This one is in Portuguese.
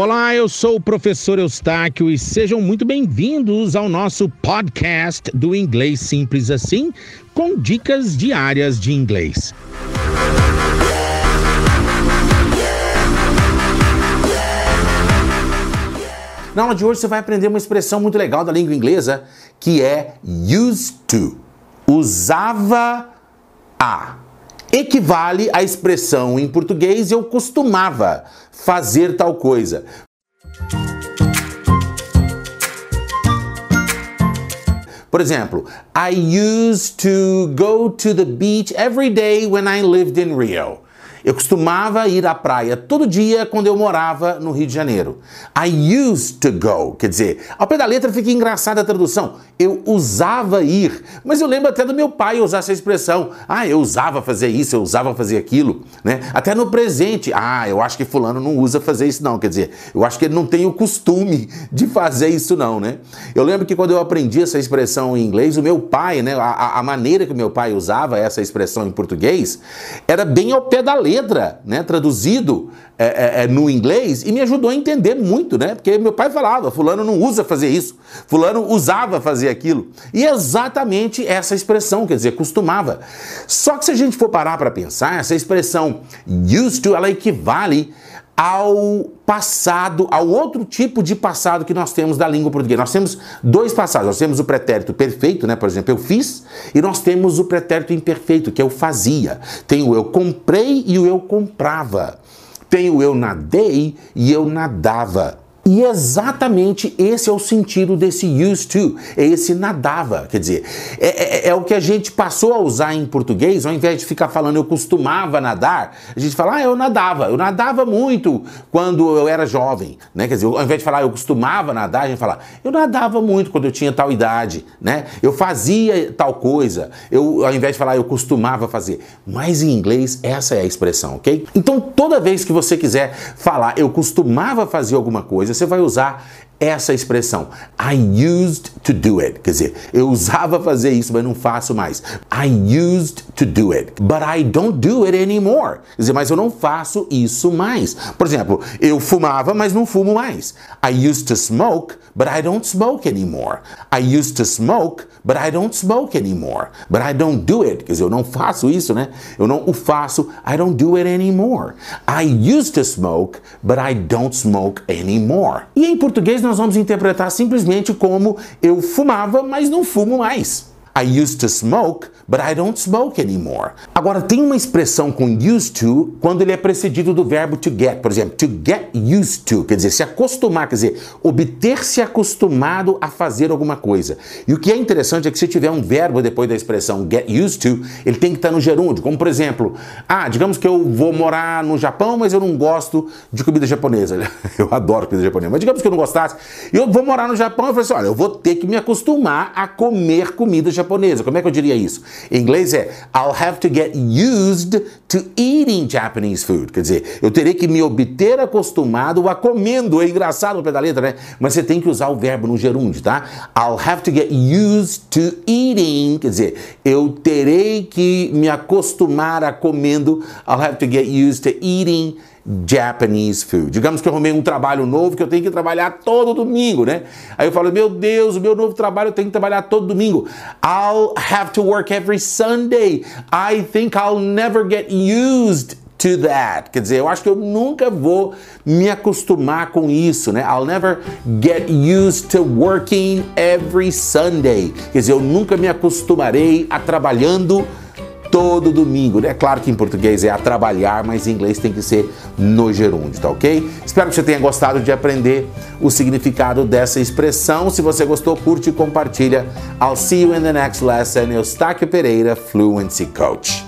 Olá, eu sou o professor Eustáquio e sejam muito bem-vindos ao nosso podcast do Inglês Simples Assim, com dicas diárias de inglês. Na aula de hoje você vai aprender uma expressão muito legal da língua inglesa que é used to. Usava a equivale à expressão em português eu costumava fazer tal coisa. Por exemplo, I used to go to the beach every day when I lived in Rio. Eu costumava ir à praia todo dia quando eu morava no Rio de Janeiro. I used to go, quer dizer, ao pé da letra fica engraçada a tradução. Eu usava ir, mas eu lembro até do meu pai usar essa expressão. Ah, eu usava fazer isso, eu usava fazer aquilo, né? Até no presente. Ah, eu acho que fulano não usa fazer isso não, quer dizer, eu acho que ele não tem o costume de fazer isso não, né? Eu lembro que quando eu aprendi essa expressão em inglês, o meu pai, né, a, a maneira que o meu pai usava essa expressão em português, era bem ao pé da letra letra, né, traduzido é, é, é, no inglês, e me ajudou a entender muito, né? Porque meu pai falava, fulano não usa fazer isso, fulano usava fazer aquilo. E exatamente essa expressão, quer dizer, costumava. Só que se a gente for parar para pensar, essa expressão used to, ela equivale ao passado, ao outro tipo de passado que nós temos da língua portuguesa. Nós temos dois passados. Nós temos o pretérito perfeito, né? Por exemplo, eu fiz, e nós temos o pretérito imperfeito, que é o fazia. Tem o eu comprei e o eu comprava. Tem o eu nadei e eu nadava. E exatamente esse é o sentido desse used to, é esse nadava. Quer dizer, é, é, é, o que a gente passou a usar em português, ao invés de ficar falando eu costumava nadar, a gente fala, ah, eu nadava. Eu nadava muito quando eu era jovem, né? Quer dizer, ao invés de falar eu costumava nadar, a gente fala, eu nadava muito quando eu tinha tal idade, né? Eu fazia tal coisa. Eu, ao invés de falar eu costumava fazer. Mas em inglês, essa é a expressão, ok? Então, toda vez que você quiser falar eu costumava fazer alguma coisa, você vai usar essa expressão. I used to do it. Quer dizer, eu usava fazer isso, mas não faço mais. I used to do it, but I don't do it anymore. Quer dizer, mas eu não faço isso mais. Por exemplo, eu fumava, mas não fumo mais. I used to smoke, but I don't smoke anymore. I used to smoke, but I don't smoke anymore. But I don't do it. Quer dizer, eu não faço isso, né? Eu não o faço. I don't do it anymore. I used to smoke, but I don't smoke anymore. E em português nós vamos interpretar simplesmente como eu fumava, mas não fumo mais. I used to smoke, but I don't smoke anymore. Agora, tem uma expressão com used to quando ele é precedido do verbo to get. Por exemplo, to get used to, quer dizer, se acostumar, quer dizer, obter-se acostumado a fazer alguma coisa. E o que é interessante é que se tiver um verbo depois da expressão get used to, ele tem que estar no gerúndio. Como, por exemplo, ah, digamos que eu vou morar no Japão, mas eu não gosto de comida japonesa. Eu adoro comida japonesa, mas digamos que eu não gostasse. Eu vou morar no Japão eu falei assim, olha, eu vou ter que me acostumar a comer comida japonesa japonesa. Como é que eu diria isso? Em inglês é I'll have to get used to eating Japanese food. Quer dizer, eu terei que me obter acostumado a comendo. É engraçado o pé da letra, né? Mas você tem que usar o verbo no gerúndio, tá? I'll have to get used to eating. Quer dizer, eu terei que me acostumar a comendo. I'll have to get used to eating Japanese food. Digamos que eu arrumei um trabalho novo que eu tenho que trabalhar todo domingo, né? Aí eu falo, meu Deus, o meu novo trabalho eu tenho que trabalhar todo domingo. I'll have to work every Sunday. I think I'll never get used to that. Quer dizer, eu acho que eu nunca vou me acostumar com isso, né? I'll never get used to working every Sunday. Quer dizer, eu nunca me acostumarei a trabalhando todo domingo. É claro que em português é a trabalhar, mas em inglês tem que ser no gerúndio, tá ok? Espero que você tenha gostado de aprender o significado dessa expressão. Se você gostou, curte e compartilha. I'll see you in the next lesson. Eustáquio Pereira, Fluency Coach.